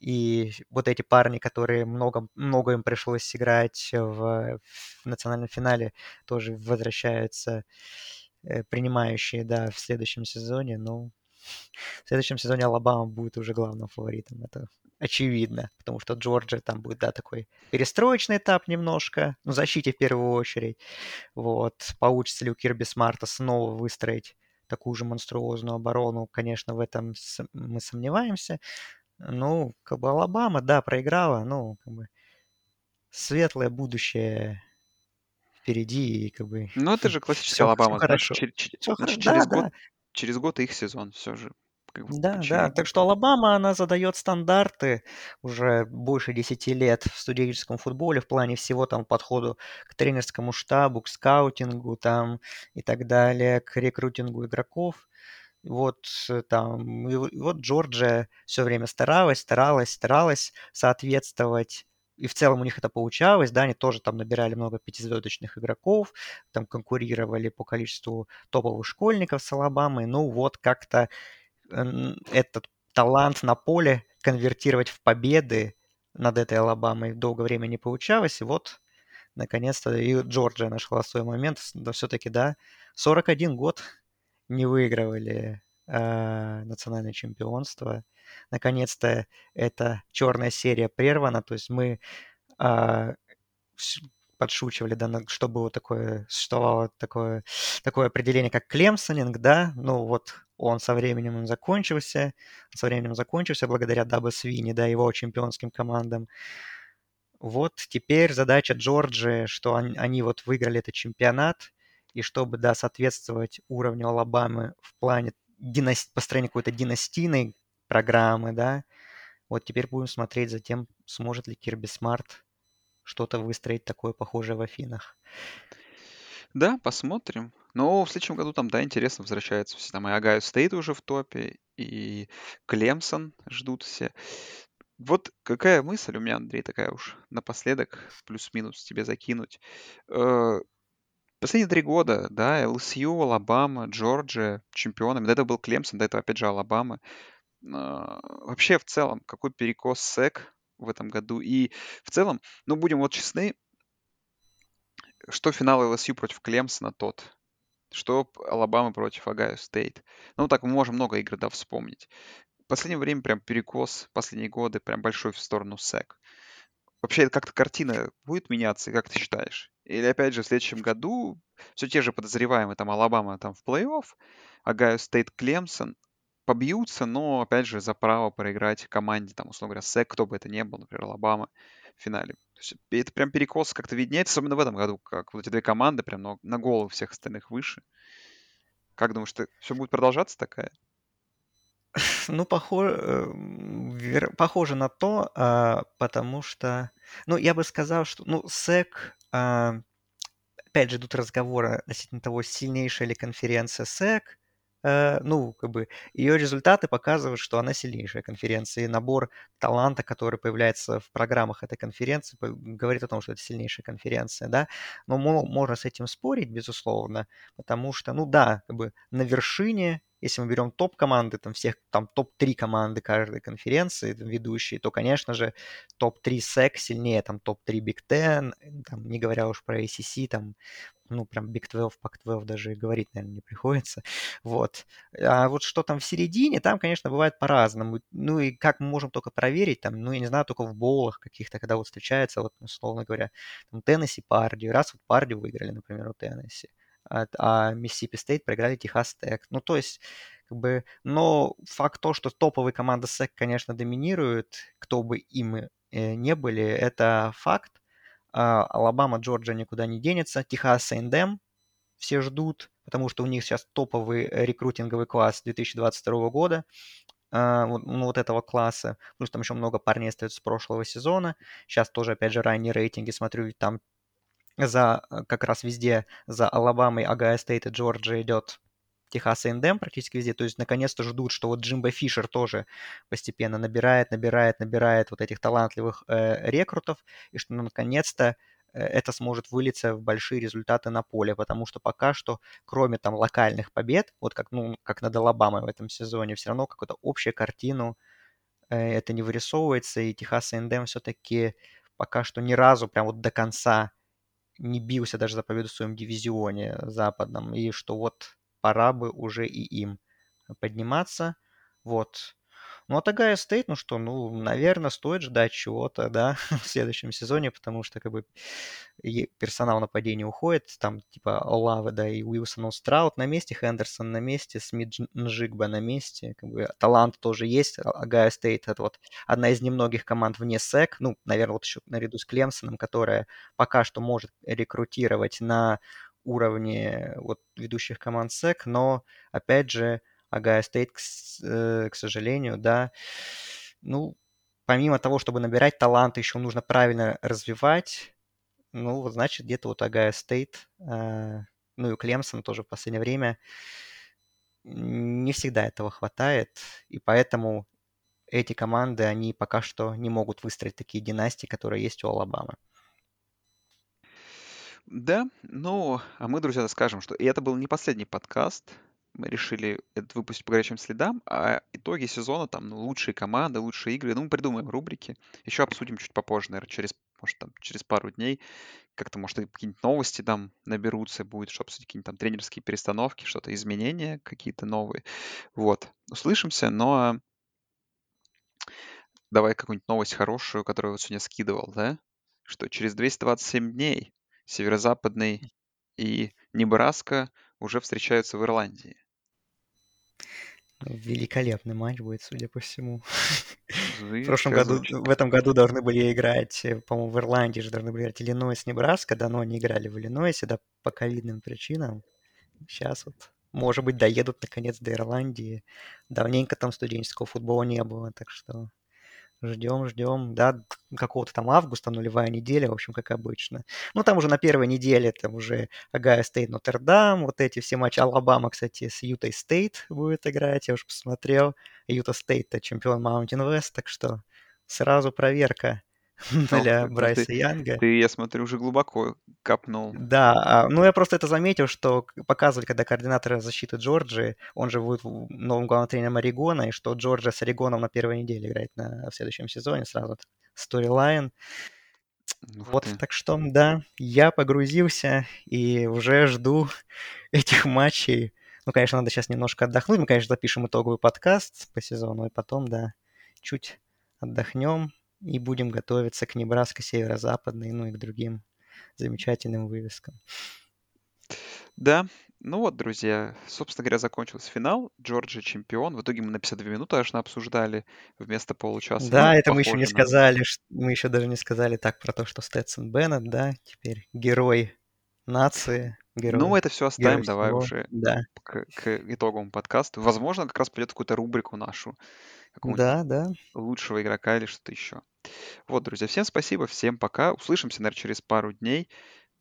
и вот эти парни, которые много, много им пришлось сыграть в, в национальном финале, тоже возвращаются э, принимающие, да, в следующем сезоне. Ну, в следующем сезоне Алабама будет уже главным фаворитом. Это очевидно, потому что Джорджия там будет, да, такой перестроечный этап немножко, ну, защите в первую очередь. Вот, получится ли у Кирби Смарта снова выстроить такую же монструозную оборону, конечно, в этом мы сомневаемся. Ну, как бы Алабама, да, проиграла, ну, как бы светлое будущее впереди, и как бы... Ну, это же классическая Алабама, знаешь, хорошо. через, Все через, хорошо. через Да, год, да. через год их сезон все же. Как бы Да, да. Так что Алабама, она задает стандарты уже больше 10 лет в студенческом футболе в плане всего там подходу к тренерскому штабу, к скаутингу там и так далее, к рекрутингу игроков. Вот э, там, и вот- Джорджия все время старалась, старалась, старалась соответствовать и в целом у них это получалось, да, они тоже там набирали много пятизвездочных игроков, там конкурировали по количеству топовых школьников с Алабамой, ну вот как-то этот талант на поле конвертировать в победы над этой Алабамой долгое время не получалось, и вот наконец-то и Джорджия нашла свой момент, да все-таки, да, 41 год не выигрывали э, национальное чемпионство. Наконец-то эта черная серия прервана, то есть мы с- подшучивали, да, на- что было такое, существовало такое, такое определение, как клемсонинг, да, ну вот он со временем он закончился, со временем закончился благодаря Даба Свини, да, его чемпионским командам. Вот теперь задача Джорджии, что они, они вот выиграли этот чемпионат, и чтобы, да, соответствовать уровню Алабамы в плане динас- построения какой-то династийной программы, да, вот теперь будем смотреть за тем, сможет ли Кирби Смарт что-то выстроить такое похожее в Афинах. Да, посмотрим. Но в следующем году там, да, интересно, возвращаются все. Там и Огайо Стейт уже в топе, и Клемсон ждут все. Вот какая мысль у меня, Андрей, такая уж напоследок, плюс-минус тебе закинуть. Э, Последние три года, да, ЛСЮ, Алабама, Джорджия чемпионами. До этого был Клемсон, до этого опять же Алабама. А, Вообще, в целом, какой перекос СЭК в этом году? И в целом, ну, будем вот честны, что финал ЛСЮ против Клемсона тот, что Алабама против Огайо Стейт. Ну, так мы можем много игр, да, вспомнить. В последнее время прям перекос, последние годы прям большой в сторону СЭК. Вообще, это как-то картина будет меняться, как ты считаешь? Или опять же в следующем году все те же подозреваемые, там Алабама там в плей-офф, Огайо Стейт, Клемсон побьются, но опять же за право проиграть команде, там, условно говоря, СЭК, кто бы это ни был, например, Алабама в финале. То есть это прям перекос как-то виднеется, особенно в этом году, как вот эти две команды прям на, на голову всех остальных выше. Как думаешь, ты все будет продолжаться такая? Ну, похоже, похоже на то, а, потому что, ну, я бы сказал, что, ну, СЭК, а, опять же, идут разговоры относительно того, сильнейшая ли конференция СЭК, Э, ну, как бы ее результаты показывают, что она сильнейшая конференция, и набор таланта, который появляется в программах этой конференции, говорит о том, что это сильнейшая конференция, да. Но мо- можно с этим спорить, безусловно, потому что, ну да, как бы на вершине, если мы берем топ-команды, там всех, там топ-3 команды каждой конференции, там, ведущие, то, конечно же, топ-3 SEC сильнее, там топ-3 Big Ten, там, не говоря уж про ACC, там, ну, прям Big 12, Pac-12 даже говорить, наверное, не приходится. Вот. А вот что там в середине, там, конечно, бывает по-разному. Ну и как мы можем только проверить, там, ну, я не знаю, только в боулах каких-то, когда вот встречается, вот, условно говоря, там, Теннесси, Пердью. Раз вот Пердью выиграли, например, у Теннесси, а, Миссисипи Стейт проиграли Техас Тек. Ну, то есть, как бы, но факт то, что топовые команды СЭК, конечно, доминируют, кто бы им э, не были, это факт. А, Алабама, Джорджия никуда не денется. Техас A&M все ждут, потому что у них сейчас топовый рекрутинговый класс 2022 года. А, ну, вот этого класса. Плюс там еще много парней остается с прошлого сезона. Сейчас тоже, опять же, ранние рейтинги смотрю, там за как раз везде за Алабамой, Огайо Стейт и Джорджия идет Техас A&M практически везде. То есть наконец-то ждут, что вот Джимбо Фишер тоже постепенно набирает, набирает, набирает вот этих талантливых э, рекрутов, и что ну, наконец-то э, это сможет вылиться в большие результаты на поле, потому что пока что, кроме там локальных побед, вот как, ну, как над Алабамой в этом сезоне, все равно какую-то общую картину э, это не вырисовывается, и Техас A&M все-таки пока что ни разу прям вот до конца не бился даже за победу в своем дивизионе западном, и что вот пора бы уже и им подниматься. Вот. Ну, а Огайо Стейт, ну что, ну, наверное, стоит ждать чего-то, да, в следующем сезоне, потому что, как бы, персонал нападения уходит, там, типа, Олаве, да, и Уилсон Страуд на месте, Хендерсон на месте, Смит Нжигба на месте, как бы, талант тоже есть, Огайо Стейт, это вот одна из немногих команд вне СЭК, ну, наверное, вот еще наряду с Клемсоном, которая пока что может рекрутировать на уровне вот ведущих команд СЭК, но, опять же, Огайо Стейт, к, э, к сожалению, да, ну, помимо того, чтобы набирать талант, еще нужно правильно развивать, ну, значит, где-то вот Огайо Стейт, э, ну и Клемсон тоже в последнее время не всегда этого хватает, и поэтому эти команды, они пока что не могут выстроить такие династии, которые есть у Алабамы. Да, ну, а мы, друзья, скажем, что и это был не последний подкаст. Решили этот выпустить по горячим следам, а итоги сезона, там, ну, лучшие команды, лучшие игры, ну, мы придумаем рубрики. Еще обсудим чуть попозже, наверное, через, может, там, через пару дней. Как-то, может, какие-нибудь новости там наберутся, будет, чтобы обсудить какие-нибудь там тренерские перестановки, что-то, изменения какие-то новые. Вот, услышимся, но давай какую-нибудь новость хорошую, которую вот сегодня скидывал, да? Что через 227 дней Северо-Западный и Небраска уже встречаются в Ирландии. Великолепный матч будет, судя по всему. в прошлом году, в этом году должны были играть, э, по-моему, в Ирландии же должны были играть Иллинойс, Небраска, да, но они играли в Иллинойсе, да, по ковидным причинам. Сейчас вот, может быть, доедут наконец до Ирландии. Давненько там студенческого футбола не было, так что Ждем, ждем, да, какого-то там августа, нулевая неделя, в общем, как обычно. Ну, там уже на первой неделе, там уже Огайо Стейт, Нотр-Дам, вот эти все матчи. Алабама, кстати, с Ютой Стейт будет играть, я уже посмотрел. Юта Стейт — это чемпион Маунтин Вест, так что сразу проверка для Брайса ты, Янга. Ты, я смотрю, уже глубоко копнул. Да, а, ну я просто это заметил, что показывали, когда координатор защиты Джорджии, он же будет новым главным тренером Орегона, и что Джорджия с Орегоном на первой неделе играет на, в следующем сезоне, сразу сторилайн. Вот, ты. так что, да, я погрузился и уже жду этих матчей. Ну, конечно, надо сейчас немножко отдохнуть. Мы, конечно, запишем итоговый подкаст по сезону, и потом, да, чуть отдохнем, и будем готовиться к Небраско северо-западной, ну и к другим замечательным вывескам. Да, ну вот, друзья, собственно говоря, закончился финал. Джорджия чемпион. В итоге мы на 52 минуты аж обсуждали вместо получаса. Да, ну, это мы еще не на... сказали. Мы еще даже не сказали так про то, что Стэтсон Беннет, да, теперь герой нации. Герой, ну, мы это все оставим, давай всего. уже да. к, к итоговому подкасту. Возможно, как раз придет какую-то рубрику нашу. Да, да. Лучшего игрока или что-то еще. Вот, друзья, всем спасибо, всем пока. Услышимся, наверное, через пару дней.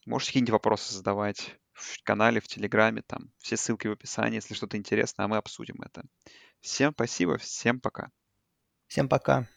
Можете какие-нибудь вопросы задавать в канале, в Телеграме, там все ссылки в описании, если что-то интересно, а мы обсудим это. Всем спасибо, всем пока. Всем пока.